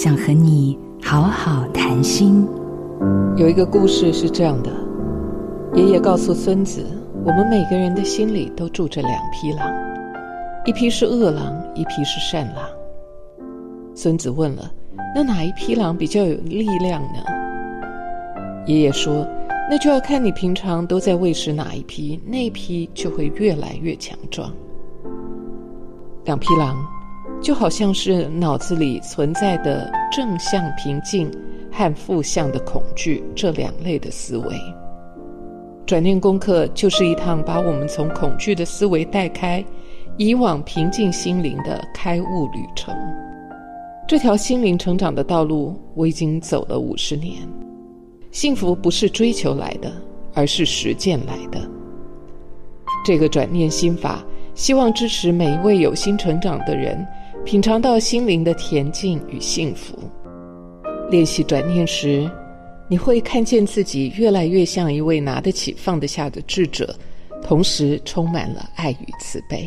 想和你好好谈心。有一个故事是这样的：爷爷告诉孙子，我们每个人的心里都住着两匹狼，一匹是恶狼，一匹是善狼。孙子问了：“那哪一匹狼比较有力量呢？”爷爷说：“那就要看你平常都在喂食哪一匹，那一匹就会越来越强壮。”两匹狼，就好像是脑子里存在的正向平静和负向的恐惧这两类的思维。转念功课就是一趟把我们从恐惧的思维带开，以往平静心灵的开悟旅程。这条心灵成长的道路，我已经走了五十年。幸福不是追求来的，而是实践来的。这个转念心法。希望支持每一位有心成长的人，品尝到心灵的恬静与幸福。练习转念时，你会看见自己越来越像一位拿得起放得下的智者，同时充满了爱与慈悲。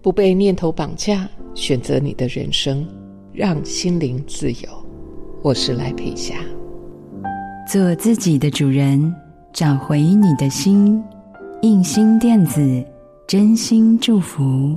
不被念头绑架，选择你的人生，让心灵自由。我是赖佩霞，做自己的主人，找回你的心。印心电子。真心祝福，